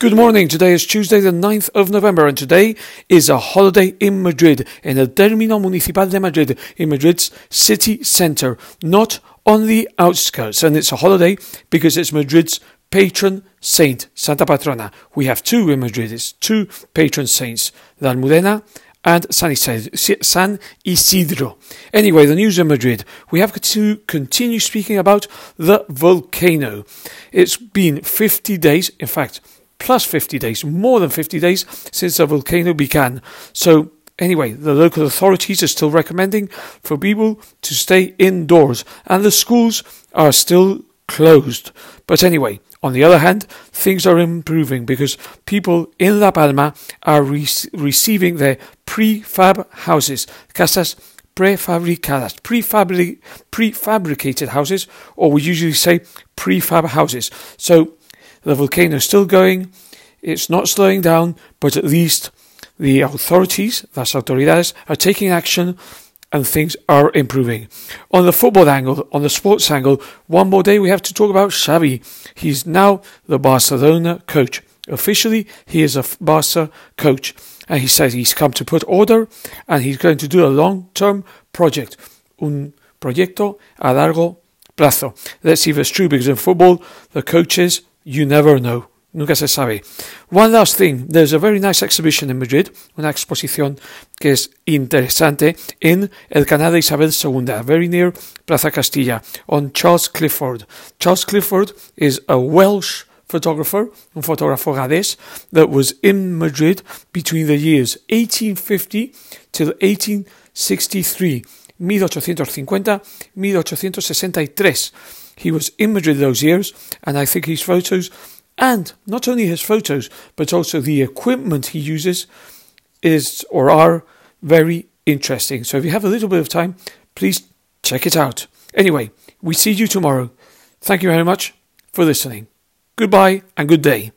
Good morning. Today is Tuesday, the 9th of November, and today is a holiday in Madrid, in el Término Municipal de Madrid, in Madrid's city centre, not on the outskirts. And it's a holiday because it's Madrid's patron saint, Santa Patrona. We have two in Madrid. It's two patron saints, the Almudena and San Isidro. Anyway, the news in Madrid. We have to continue speaking about the volcano. It's been 50 days, in fact, plus 50 days, more than 50 days since the volcano began. So, anyway, the local authorities are still recommending for people to stay indoors, and the schools are still closed. But anyway, on the other hand, things are improving because people in La Palma are re- receiving their prefab houses, casas prefabricadas, prefabri- prefabricated houses, or we usually say prefab houses. So the volcano is still going. It's not slowing down, but at least the authorities, las autoridades, are taking action and things are improving. On the football angle, on the sports angle, one more day we have to talk about Xavi. He's now the Barcelona coach. Officially, he is a Barca coach. And he says he's come to put order and he's going to do a long term project. Un proyecto a largo plazo. Let's see if it's true because in football, the coaches you never know. Nunca se sabe. One last thing. There's a very nice exhibition in Madrid, una exposición que es interesante en el Canal de Isabel II, very near Plaza Castilla, on Charles Clifford. Charles Clifford is a Welsh photographer, un fotógrafo galés, that was in Madrid between the years 1850 till 1863. 1850 1863. He was in Madrid those years, and I think his photos, and not only his photos, but also the equipment he uses, is or are very interesting. So if you have a little bit of time, please check it out. Anyway, we see you tomorrow. Thank you very much for listening. Goodbye and good day.